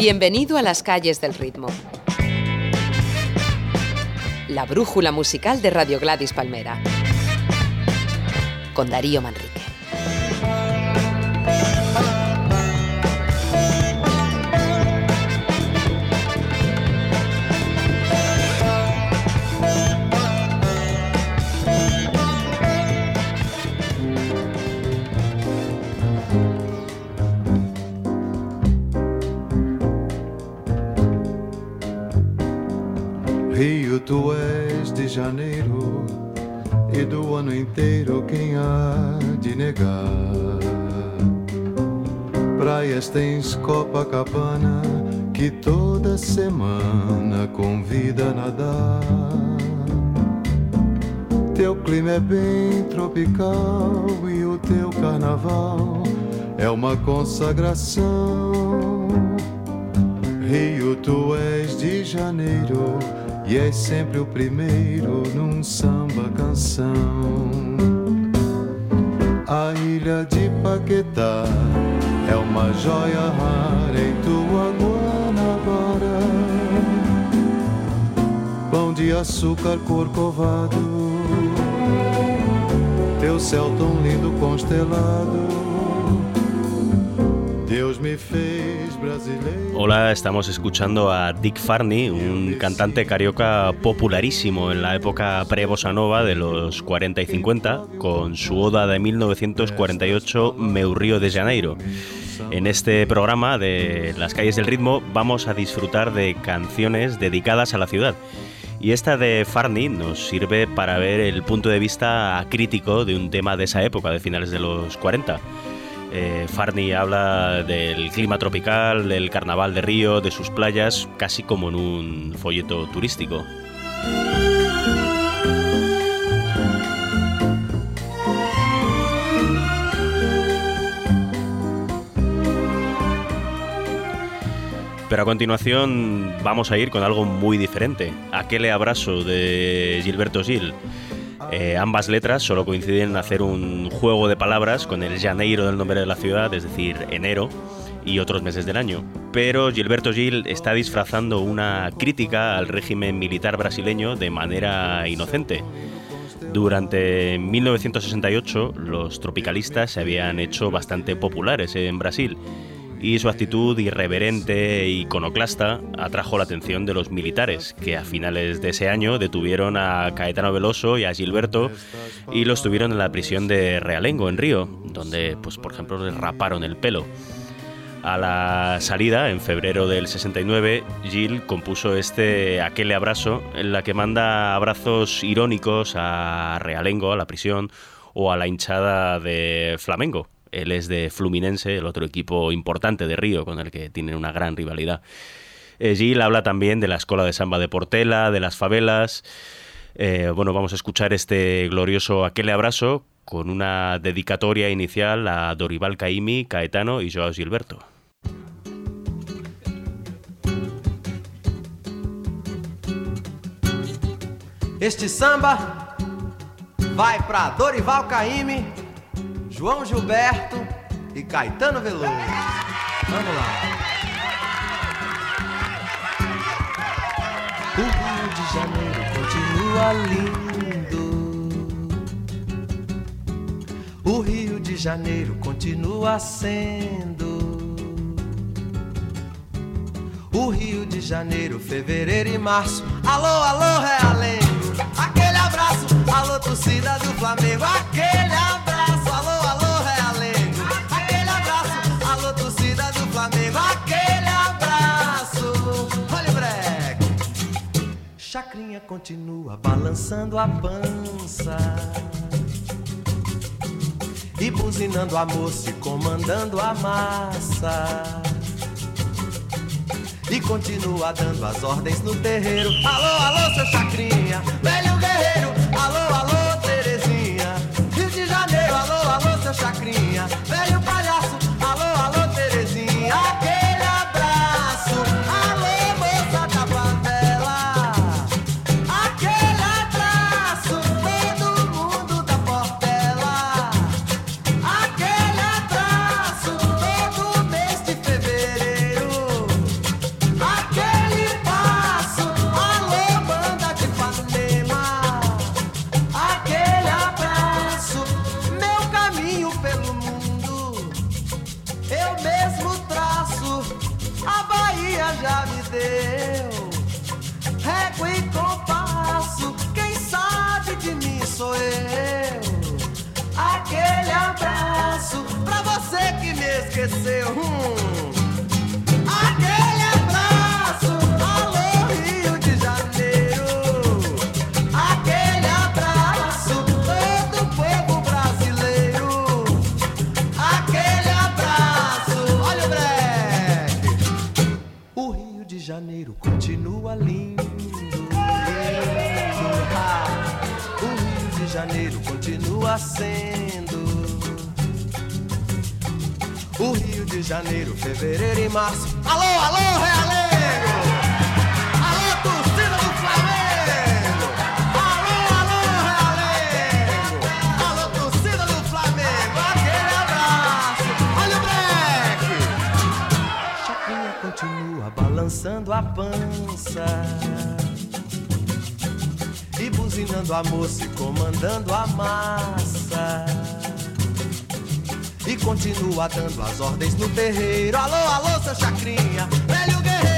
Bienvenido a las calles del ritmo. La brújula musical de Radio Gladys Palmera. Con Darío Manrique. Tens Copacabana que toda semana convida a nadar. Teu clima é bem tropical e o teu carnaval é uma consagração. Rio, tu és de janeiro e és sempre o primeiro num samba canção. Joia rara em tua Guanabara. Pão de açúcar corcovado, teu céu tão lindo constelado. Deus me fez Hola, estamos escuchando a Dick Farney, un cantante carioca popularísimo en la época pre-bossa nova de los 40 y 50, con su oda de 1948 Meu Río de Janeiro. En este programa de Las calles del ritmo vamos a disfrutar de canciones dedicadas a la ciudad. Y esta de Farney nos sirve para ver el punto de vista crítico de un tema de esa época, de finales de los 40. Eh, habla del clima tropical, del carnaval de Río, de sus playas, casi como en un folleto turístico. Pero a continuación vamos a ir con algo muy diferente. Aquel abrazo de Gilberto Gil. Eh, ambas letras solo coinciden en hacer un juego de palabras con el Janeiro del nombre de la ciudad, es decir, enero, y otros meses del año. Pero Gilberto Gil está disfrazando una crítica al régimen militar brasileño de manera inocente. Durante 1968 los tropicalistas se habían hecho bastante populares en Brasil y su actitud irreverente e iconoclasta atrajo la atención de los militares, que a finales de ese año detuvieron a Caetano Veloso y a Gilberto y los tuvieron en la prisión de Realengo, en Río, donde, pues, por ejemplo, les raparon el pelo. A la salida, en febrero del 69, Gil compuso este Aquel abrazo, en la que manda abrazos irónicos a Realengo, a la prisión, o a la hinchada de Flamengo, él es de Fluminense, el otro equipo importante de Río con el que tienen una gran rivalidad. Eh, Gil habla también de la escuela de samba de Portela, de las favelas. Eh, bueno, vamos a escuchar este glorioso Aquel abrazo con una dedicatoria inicial a Dorival Caimi, Caetano y Joao Gilberto. Este samba vai para Dorival Caymmi João Gilberto e Caetano Veloso. Vamos lá. O Rio de Janeiro continua lindo. O Rio de Janeiro continua sendo. O Rio de Janeiro, fevereiro e março. Alô, alô, realengo. Aquele abraço, alô, torcida do Flamengo. Aquele abraço, Continua balançando a pança. E buzinando a moça e comandando a massa. E continua dando as ordens no terreiro. Alô, alô, seu Chacrinha, velho guerreiro. Alô, alô, Terezinha. Rio de Janeiro, alô, alô, seu Chacrinha, velho janeiro, fevereiro e março. Alô, alô, Realengo! Alô, torcida do Flamengo! Alô, alô, Realengo! Alô, torcida do Flamengo! Aquele abraço! Olha o breque! Chapinha continua balançando a pança. E buzinando a moça e comandando a massa e continua dando as ordens no terreiro. Alô, alô, seu chacrinha, velho guerreiro.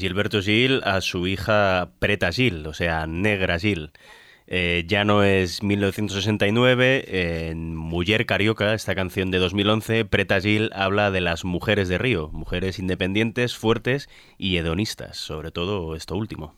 Gilberto Gil a su hija Preta Gil, o sea, Negra Gil. Eh, ya no es 1969, en Mujer Carioca, esta canción de 2011, Preta Gil habla de las mujeres de Río, mujeres independientes, fuertes y hedonistas, sobre todo esto último.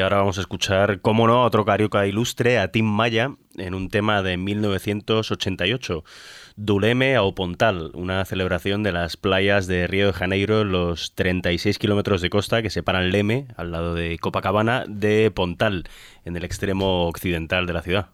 Ahora vamos a escuchar, cómo no, a otro carioca ilustre, a Tim Maya, en un tema de 1988, Duleme ao Pontal, una celebración de las playas de Río de Janeiro, los 36 kilómetros de costa que separan Leme, al lado de Copacabana, de Pontal, en el extremo occidental de la ciudad.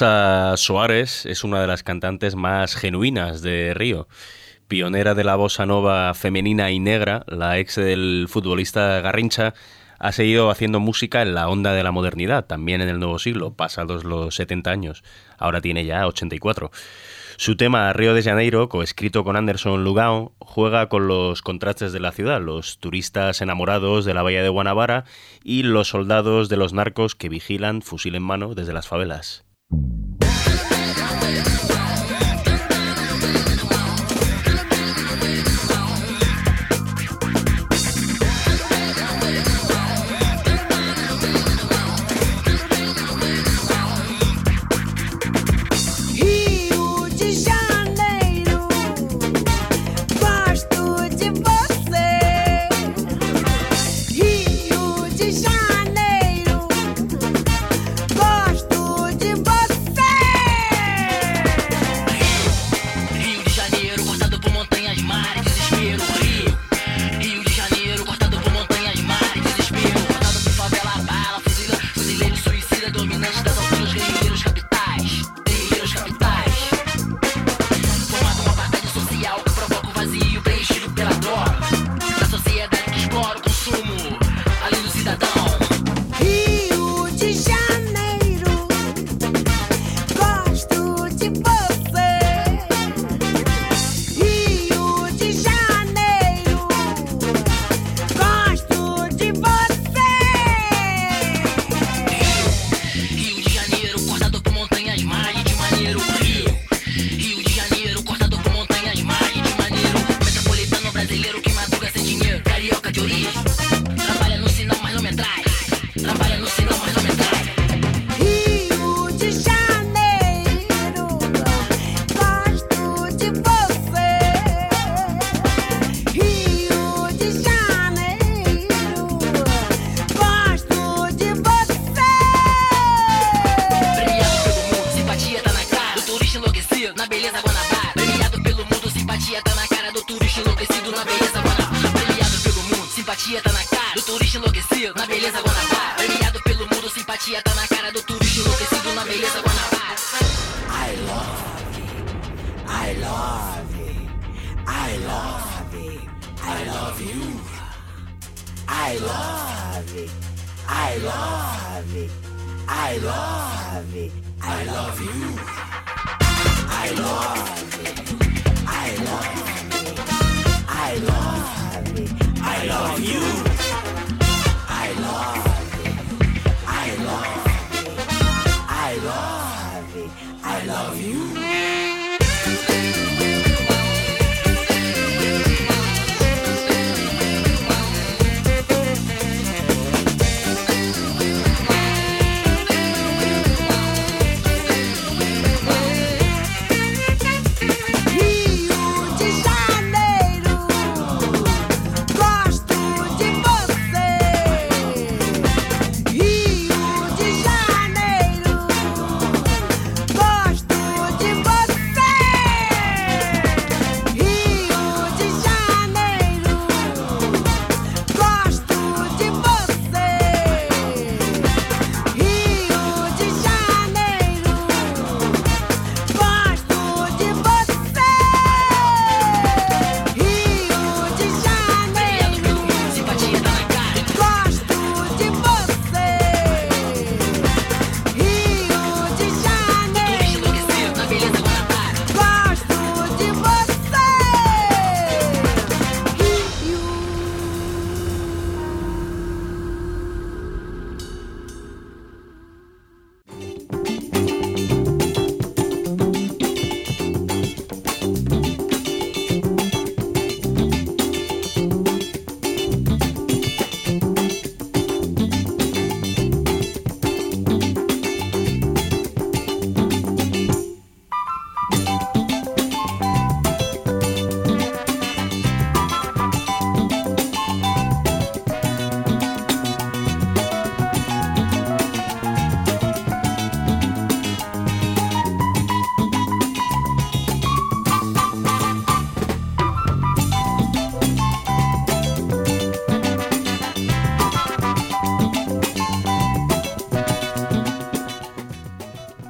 Elsa Soares es una de las cantantes más genuinas de Río. Pionera de la bossa nova femenina y negra, la ex del futbolista Garrincha ha seguido haciendo música en la onda de la modernidad, también en el nuevo siglo, pasados los 70 años. Ahora tiene ya 84. Su tema Río de Janeiro, coescrito con Anderson Lugao, juega con los contrastes de la ciudad, los turistas enamorados de la bahía de Guanabara y los soldados de los narcos que vigilan, fusil en mano, desde las favelas. Rio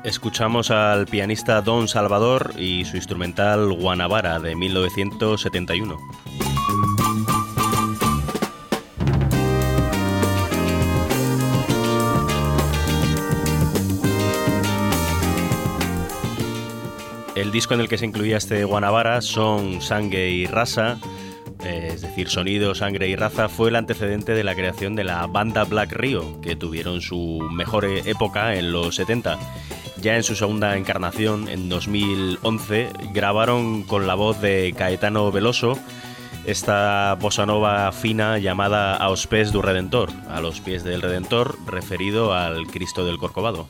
Escuchamos al pianista Don Salvador y su instrumental Guanabara de 1971. El disco en el que se incluía este Guanabara son Sangue y Rasa, eh, es decir, sonido, sangre y raza, fue el antecedente de la creación de la banda Black Rio, que tuvieron su mejor e- época en los 70. Ya en su segunda encarnación, en 2011, grabaron con la voz de Caetano Veloso esta bossa nova fina llamada Aos pés du Redentor, a los pies del Redentor, referido al Cristo del Corcovado.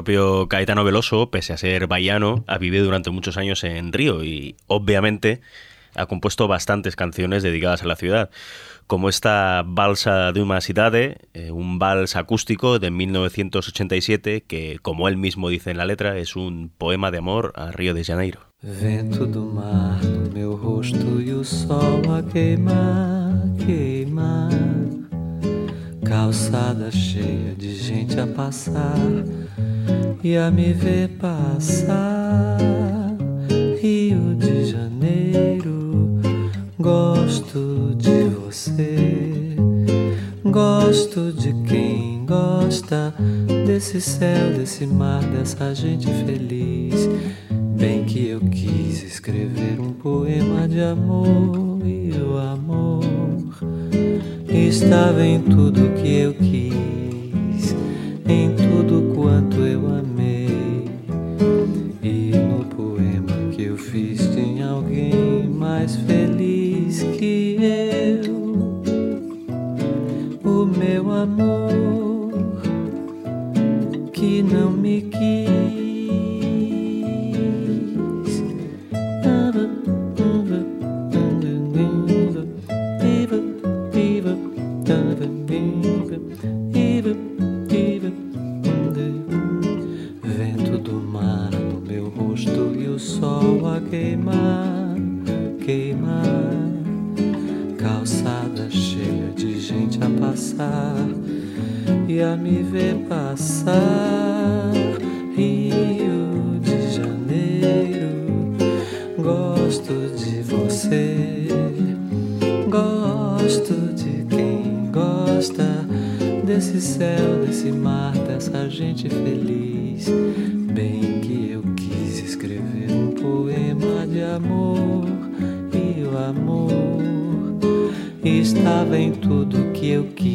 Propio Caetano Veloso, pese a ser baiano, ha vivido durante muchos años en Río y obviamente ha compuesto bastantes canciones dedicadas a la ciudad, como esta Balsa de una Cidade, eh, un vals acústico de 1987 que, como él mismo dice en la letra, es un poema de amor a Río de Janeiro. Vento do mar no meu rosto e o sol a queimar, queimar. Calçada cheia de gente a passar e a me ver passar. Rio de Janeiro, gosto de você. Gosto de quem gosta desse céu, desse mar, dessa gente feliz. Bem que eu quis escrever um poema de amor e o amor estava em tudo que eu quis, em tudo quanto eu amei. E no poema que eu fiz tinha alguém mais feliz que eu. O meu amor que não me quis. Queimar, queimar. Calçada cheia de gente a passar e a me ver passar. Rio de Janeiro, gosto de você, gosto de quem gosta desse céu, desse mar, dessa gente feliz. Bem que amor. Estava em tudo que eu quis,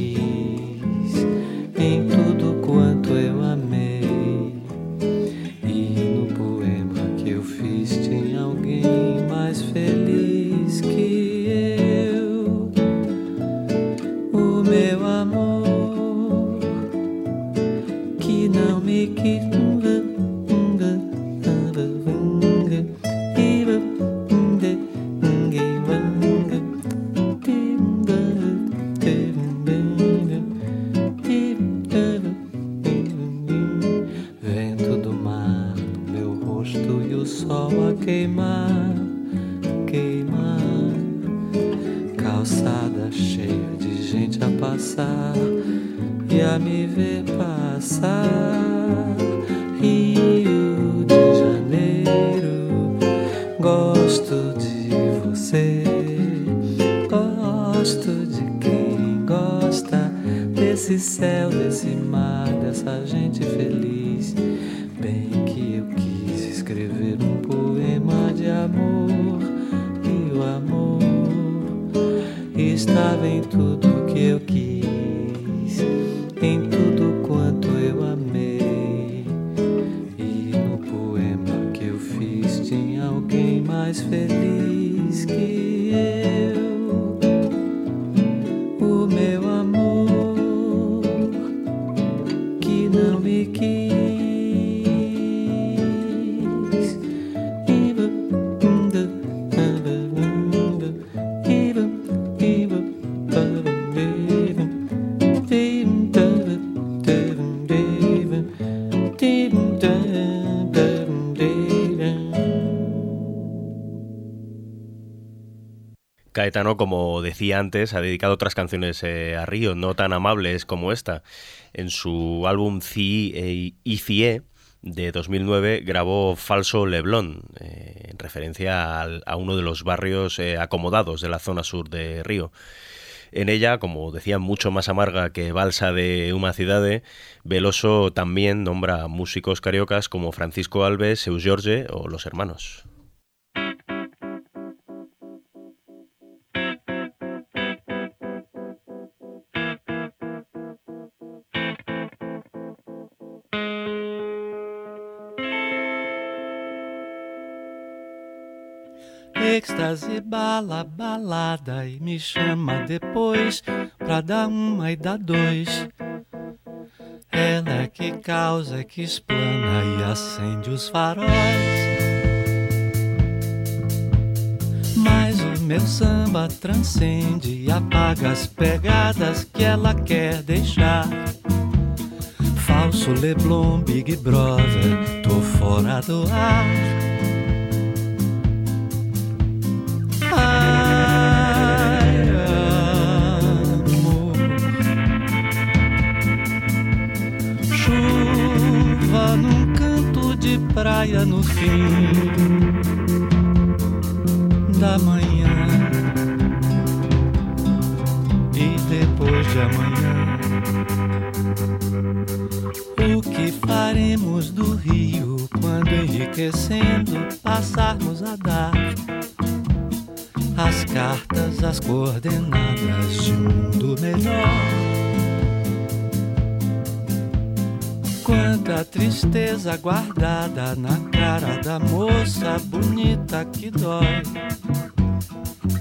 mais feliz que eu. Decía antes, ha dedicado otras canciones eh, a Río, no tan amables como esta. En su álbum Ci y Cie de 2009 grabó Falso Leblon, eh, en referencia a uno de los barrios eh, acomodados de la zona sur de Río. En ella, como decía, mucho más amarga que Balsa de Uma Cidade, Veloso también nombra músicos cariocas como Francisco Alves, Seu Jorge o Los Hermanos. Êxtase, bala, balada e me chama depois pra dar uma e dar dois. Ela é que causa, é que explana e acende os faróis. Mas o meu samba transcende e apaga as pegadas que ela quer deixar. Falso Leblon, Big Brother, tô fora do ar. No fim da manhã e depois de amanhã. O que faremos do rio quando enriquecendo passarmos a dar as cartas, as coordenadas de um mundo melhor? Quanta tristeza guardada na cara da moça bonita que dói.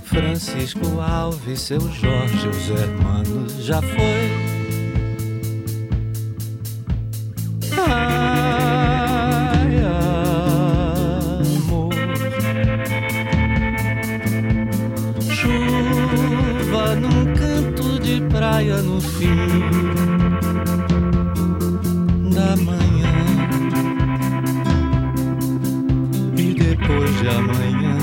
Francisco Alves, seu Jorge, os hermanos já foi. Ai, amor. Chuva num canto de praia no fim de amanhã.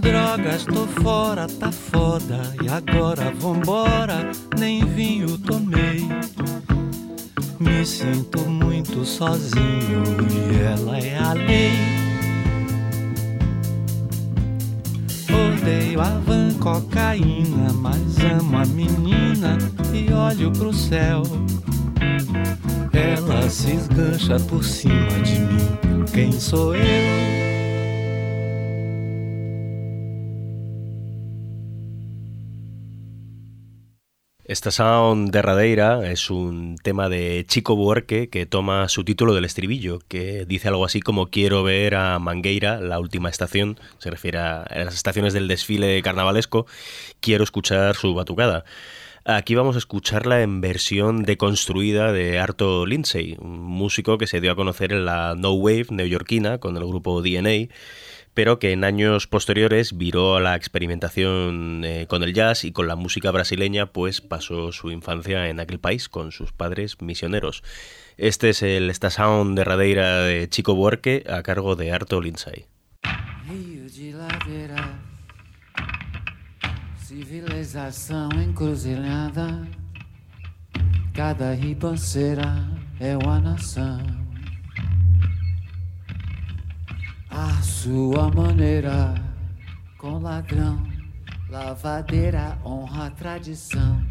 Drogas, tô fora, tá foda. E agora vambora, nem vinho tomei. Me sinto muito sozinho e ela é a lei. Odeio a van cocaína, mas amo a menina e olho pro céu. Se esgancha por cima de mim. Quem sou eu? Esta Sound de Radeira es un tema de Chico Buarque que toma su título del estribillo, que dice algo así como quiero ver a Mangueira, la última estación, se refiere a las estaciones del desfile carnavalesco, quiero escuchar su batucada. Aquí vamos a escucharla en versión deconstruida de Arto Lindsay, un músico que se dio a conocer en la No Wave neoyorquina con el grupo DNA pero que en años posteriores viró a la experimentación eh, con el jazz y con la música brasileña, pues pasó su infancia en aquel país con sus padres misioneros. Este es el Esta Sound de Radeira de Chico Buarque a cargo de Arto Lindsay. Civilização encruzilhada. Cada ribanceira é uma nação. A sua maneira, com ladrão, lavadeira, honra, tradição.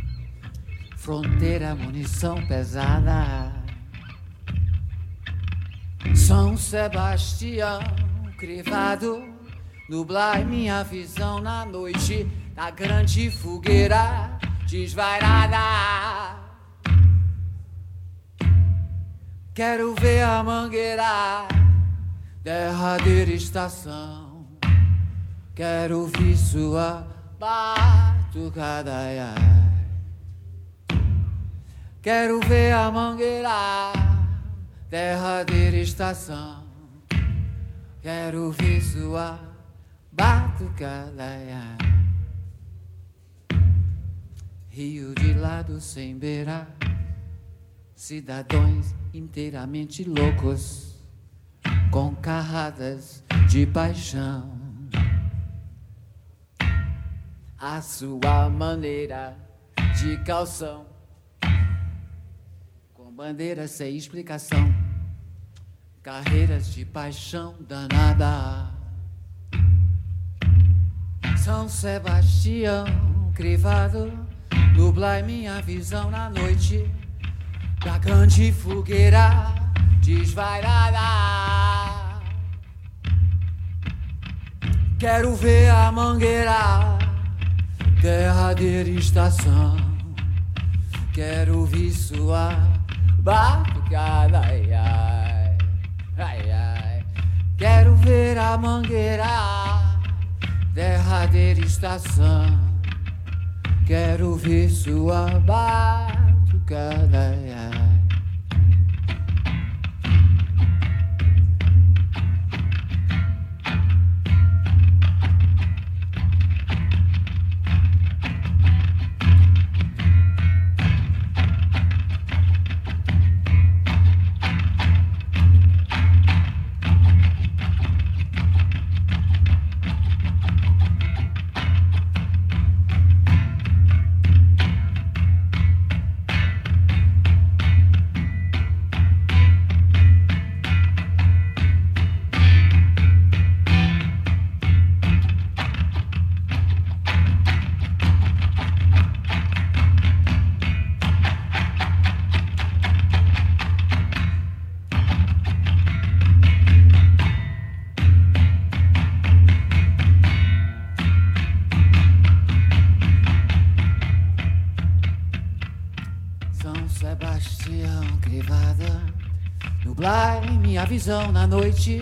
Fronteira, munição pesada. São Sebastião, crivado, nublar minha visão na noite da grande fogueira desvairada. Quero ver a mangueira, derradeira estação. Quero ouvir sua batucada. Quero ver a mangueira, derradeira estação. Quero ouvir sua batucada. Rio de lado sem beira, cidadãos inteiramente loucos, com carradas de paixão. A sua maneira de calção, com bandeiras sem explicação, carreiras de paixão danada. São Sebastião crivado, nublai minha visão na noite da grande fogueira desvairada. Quero ver a mangueira, derradeira estação. Quero ouvir sua batucada, ai, ai, ai, ai. Quero ver a mangueira, derradeira estação. Quero ouvir sua batucada, ai, noite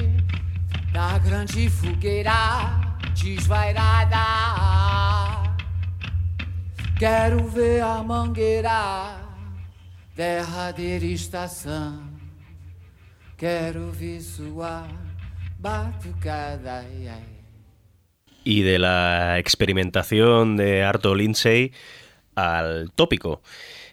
da grande fogueira desvairada. Quero ver a mangueira, derradeira estação. Quero ver sua batucada. Y de la experimentación de Arto Lindsay al tópico.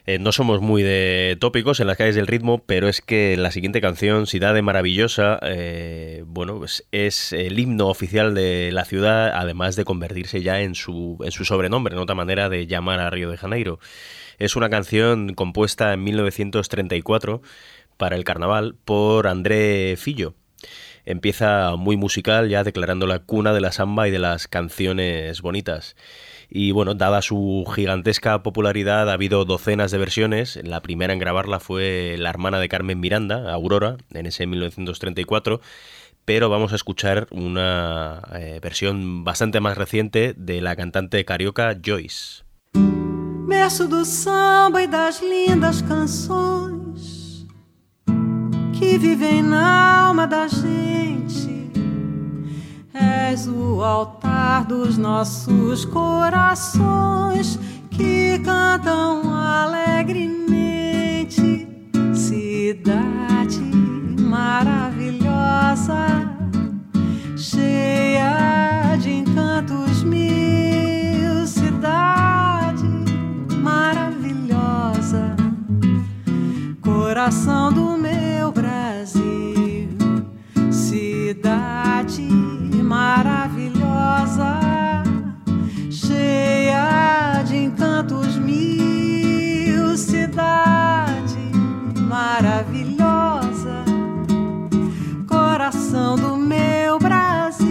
Eh, no somos muy de tópicos en las calles del ritmo, pero es que la siguiente canción, Cidade Maravillosa, eh, bueno, pues es el himno oficial de la ciudad, además de convertirse ya en su, en su sobrenombre, en otra manera de llamar a Río de Janeiro. Es una canción compuesta en 1934 para el carnaval por André Fillo. Empieza muy musical, ya declarando la cuna de la samba y de las canciones bonitas. Y bueno, dada su gigantesca popularidad, ha habido docenas de versiones. La primera en grabarla fue la hermana de Carmen Miranda, Aurora, en ese 1934. Pero vamos a escuchar una eh, versión bastante más reciente de la cantante carioca Joyce. Do samba e das lindas que alma da gente. És o altar dos nossos corações que cantam alegremente. Cidade maravilhosa, cheia de encantos mil. Cidade maravilhosa, coração do meu Brasil, cidade maravilhosa, cheia de encantos mil, cidade maravilhosa, coração do meu Brasil,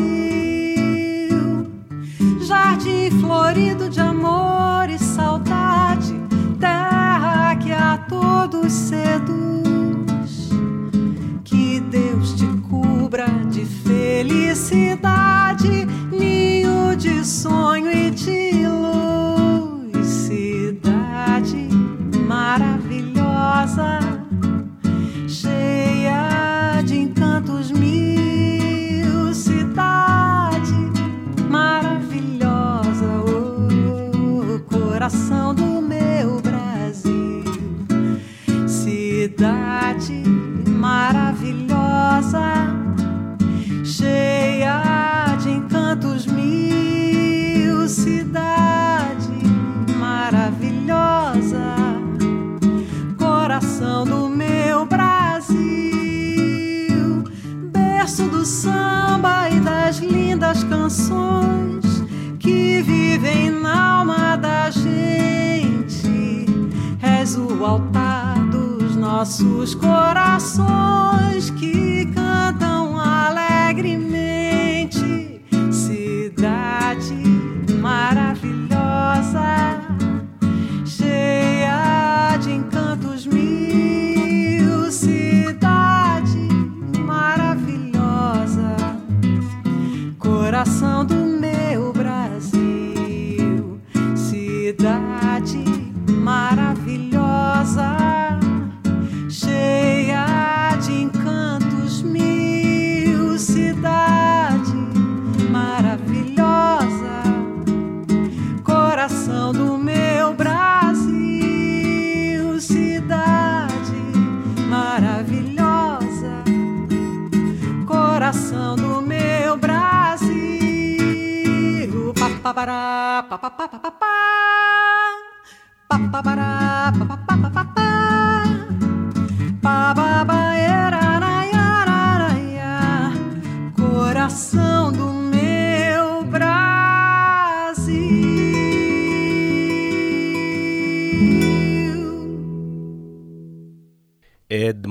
jardim florido de amor e saudade, terra que a todos seduz. sonho e de luz, cidade maravilhosa, cheia de encantos mil, cidade maravilhosa, oh, coração do meu Brasil, cidade maravilhosa. Coração do meu Brasil, berço do samba e das lindas canções que vivem na alma da gente. És o altar dos nossos corações que para pa pa pa pa pa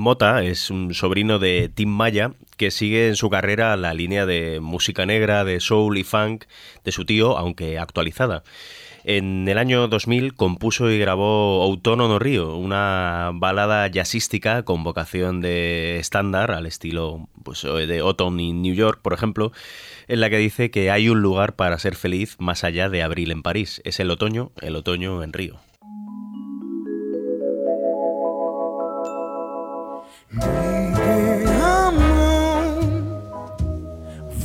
Mota es un sobrino de Tim Maya que sigue en su carrera la línea de música negra, de soul y funk de su tío, aunque actualizada. En el año 2000 compuso y grabó Outono no Río, una balada jazzística con vocación de estándar, al estilo pues, de Autumn in New York, por ejemplo, en la que dice que hay un lugar para ser feliz más allá de abril en París. Es el otoño, el otoño en Río. Dê a mão,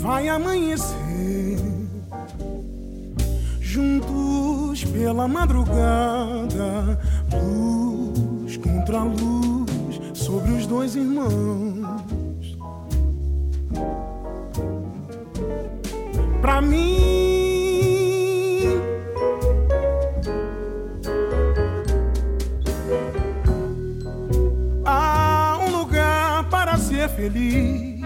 vai amanhecer. Juntos pela madrugada, luz contra luz sobre os dois irmãos. Pra mim, ser feliz.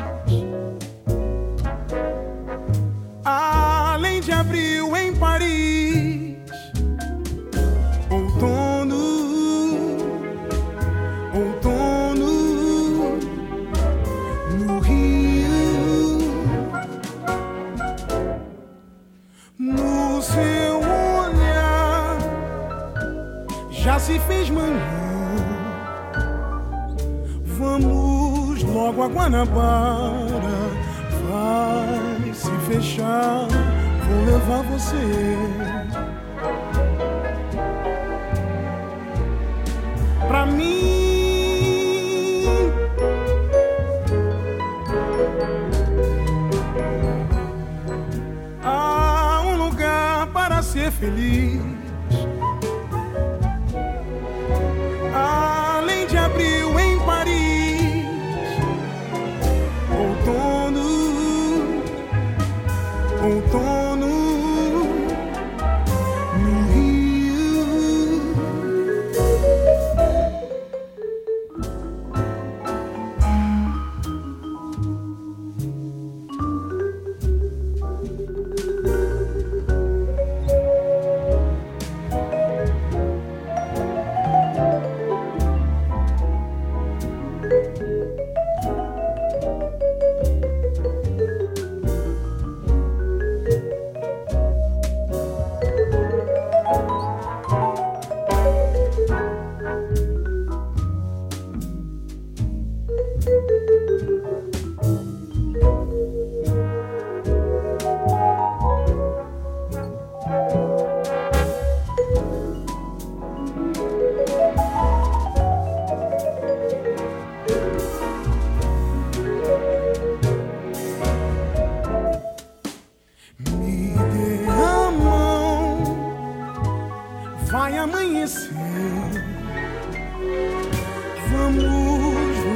Além de abril em Paris, outono, outono no Rio, no seu olhar já se fez manhã. Logo a Guanabara. Vai se fechar, vou levar você. Pra mim, há um lugar para ser feliz.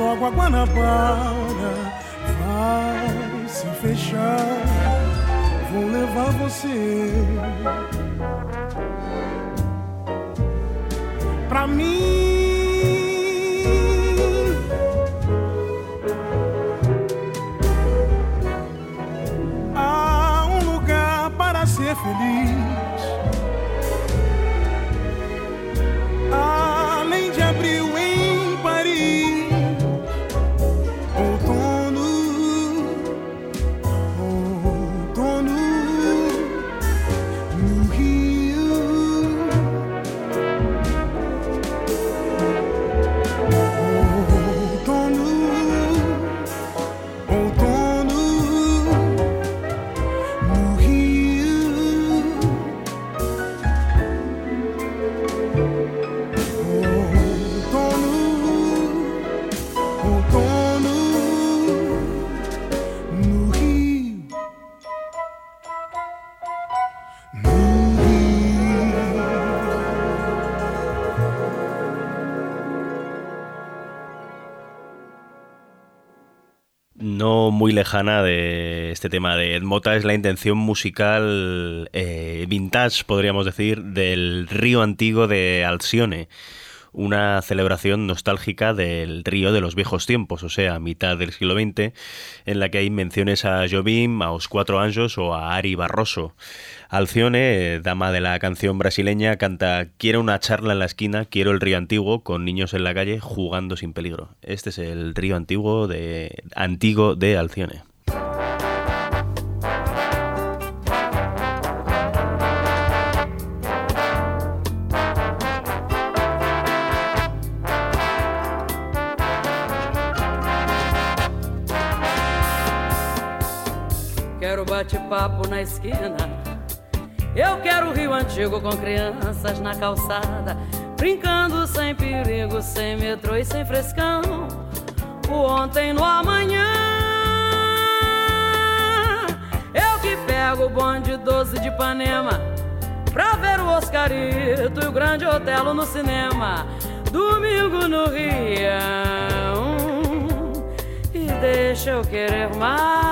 Logo a Guanabara, vai se fechar. Vou levar você pra mim. Há um lugar para ser feliz. Muy lejana de este tema de Ed Mota es la intención musical eh, vintage, podríamos decir, del río antiguo de Alcione. Una celebración nostálgica del río de los viejos tiempos, o sea, mitad del siglo XX, en la que hay menciones a Jobim, a Os Cuatro Anjos o a Ari Barroso. Alcione, eh, dama de la canción brasileña, canta Quiero una charla en la esquina, quiero el río antiguo, con niños en la calle jugando sin peligro. Este es el río antiguo de, antiguo de Alcione. Bate-papo na esquina. Eu quero Rio Antigo com crianças na calçada, brincando sem perigo, sem metrô e sem frescão. O ontem no amanhã. Eu que pego o bonde 12 de Ipanema pra ver o Oscarito e o Grande Otelo no cinema. Domingo no Rio. E deixa eu querer mais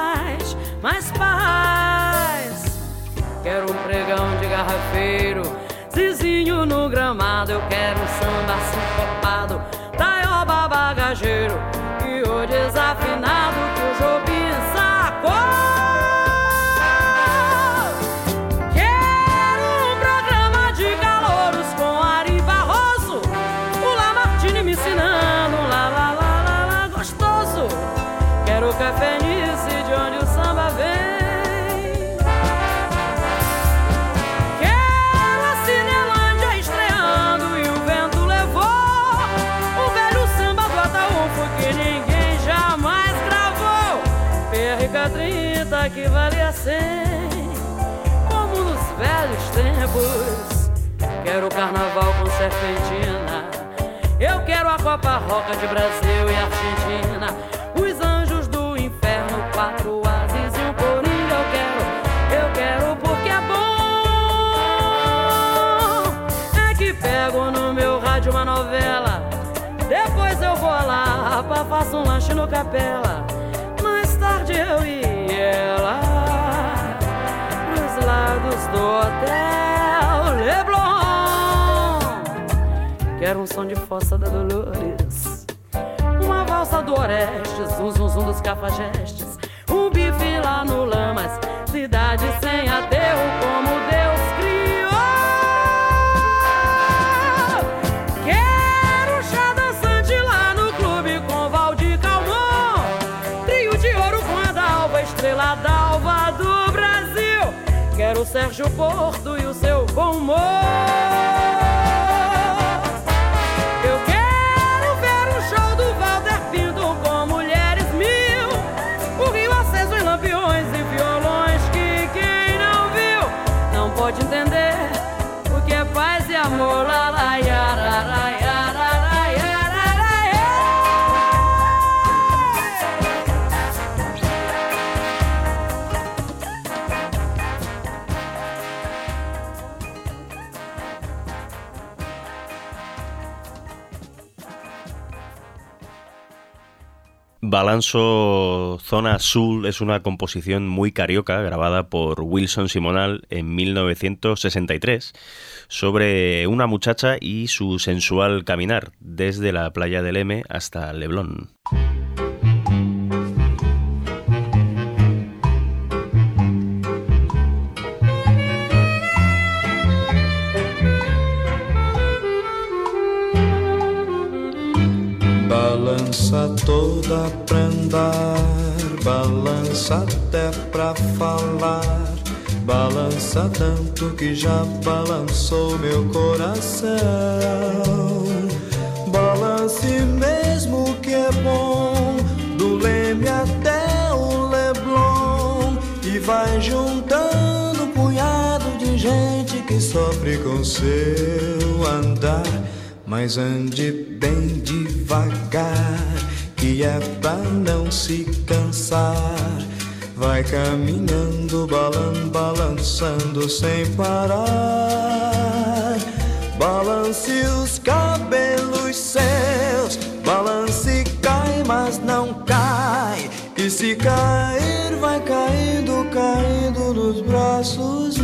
paz. Quero um pregão de garrafeiro, zizinho no gramado. Eu quero um samba sincopado, taioba bagageiro. E o desafinado que o Jobim Eu quero a Copa Roca de Brasil e Argentina. Os anjos do inferno, quatro ases e um coringa. Eu quero, eu quero porque é bom. É que pego no meu rádio uma novela. Depois eu vou lá, pra faço um lanche no capela. Quero um som de fossa da Dolores. Uma valsa do Orestes, um zum zum dos cafajestes. Um bife lá no Lamas, cidade sem aterro como Deus criou. Quero chá dançante lá no clube com Valdir Calmon. Trio de ouro com a Dalva, estrela d'alva do Brasil. Quero o Sérgio Porto e o seu bom humor. Balanzo Zona Azul es una composición muy carioca grabada por Wilson Simonal en 1963 sobre una muchacha y su sensual caminar desde la playa del M hasta Leblon. Balança toda pra andar, balança até pra falar. Balança tanto que já balançou meu coração. Balance mesmo que é bom, do Leme até o Leblon. E vai juntando um punhado de gente que sofre com seu andar. Mas ande bem devagar, é pra não se cansar. Vai caminhando, balan, balançando sem parar. Balance os cabelos seus, balance cai, mas não cai. E se cair, vai caindo, caindo nos braços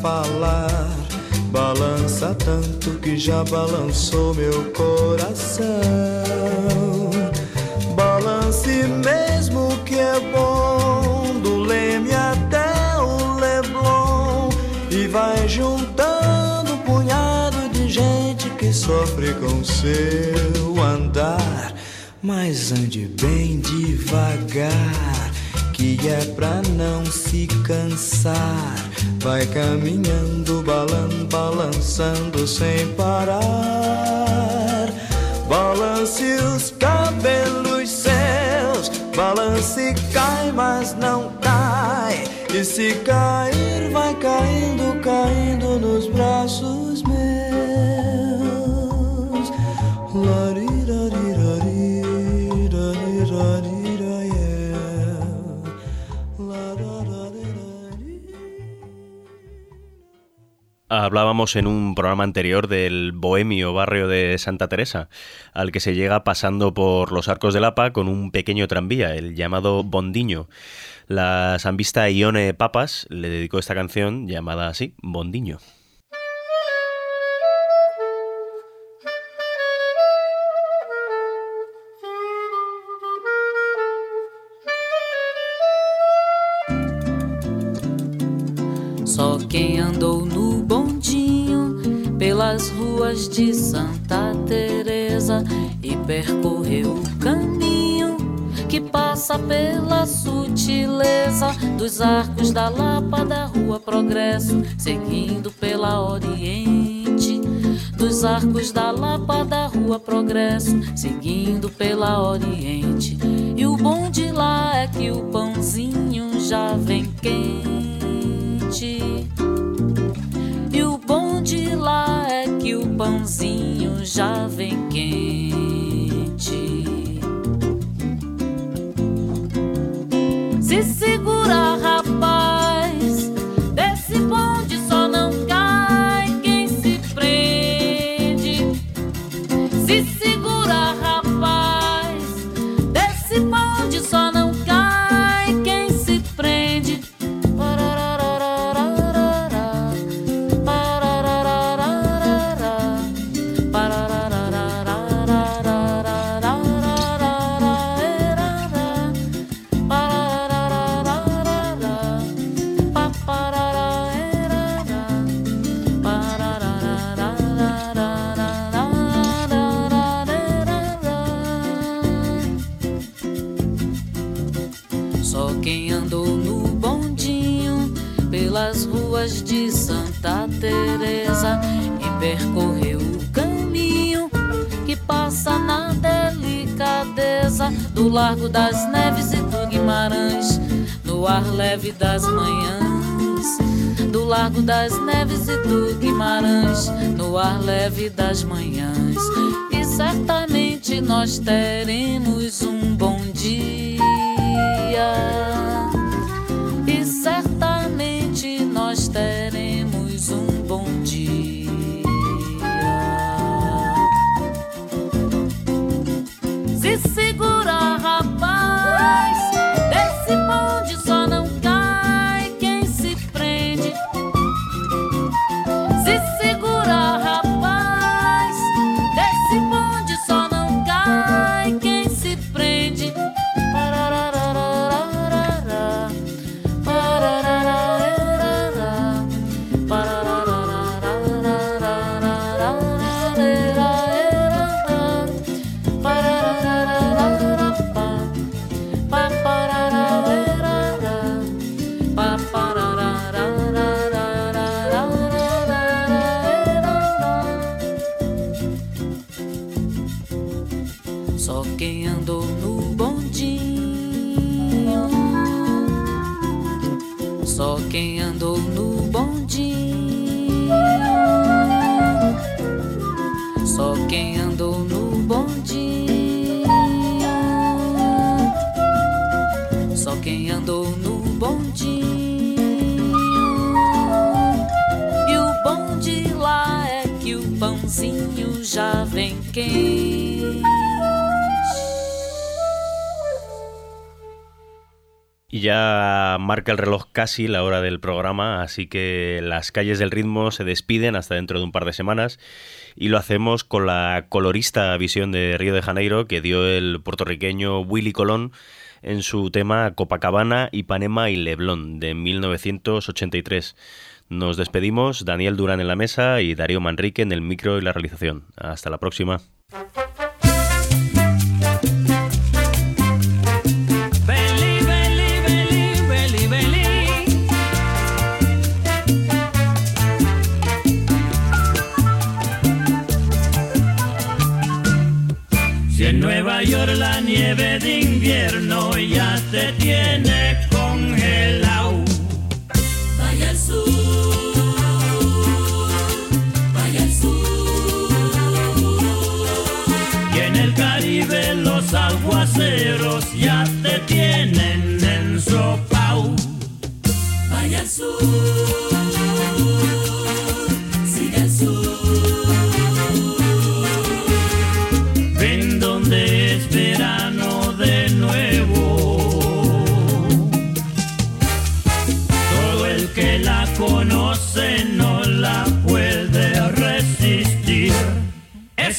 falar. Balança tanto que já balançou meu coração. Balance mesmo que é bom, do Leme até o Leblon. E vai juntando um punhado de gente que sofre com seu andar. Mas ande bem devagar, que é pra não se cansar. Vai caminhando, balan, balançando sem parar. Balance os cabelos seus, balance cai, mas não cai. E se cair, vai caindo, caindo nos braços meus. Larirari. Hablábamos en un programa anterior del bohemio barrio de Santa Teresa, al que se llega pasando por los arcos de Lapa con un pequeño tranvía, el llamado Bondiño. La sambista Ione Papas le dedicó esta canción llamada así, Bondiño. De Santa Teresa e percorreu o caminho que passa pela sutileza dos arcos da Lapa da Rua Progresso, seguindo pela Oriente. Dos arcos da Lapa da Rua Progresso, seguindo pela Oriente. E o bom de lá é que o pãozinho já vem quente. De lá é que o pãozinho já vem quente. Se segura, de Santa Teresa e percorreu o caminho que passa na delicadeza do Largo das Neves e do Guimarães, no ar leve das manhãs, do Largo das Neves e do Guimarães, no ar leve das manhãs. E certamente nós teremos um bom dia. Y ya marca el reloj casi la hora del programa, así que las calles del ritmo se despiden hasta dentro de un par de semanas y lo hacemos con la colorista visión de Río de Janeiro que dio el puertorriqueño Willy Colón en su tema Copacabana, Ipanema y Leblon de 1983. Nos despedimos, Daniel Durán en la mesa y Darío Manrique en el micro y la realización. Hasta la próxima. Nieve de invierno ya te tiene congelado. Vaya al sur, vaya al sur. Y en el Caribe los aguaceros ya te tienen ensopao. Vaya al sur,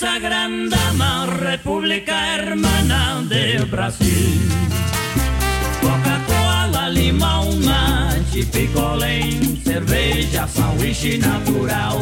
Esa gran dama, República Hermana de Brasil. Coca-Cola, limão, mate, picolé, cerveja, sanduíche natural.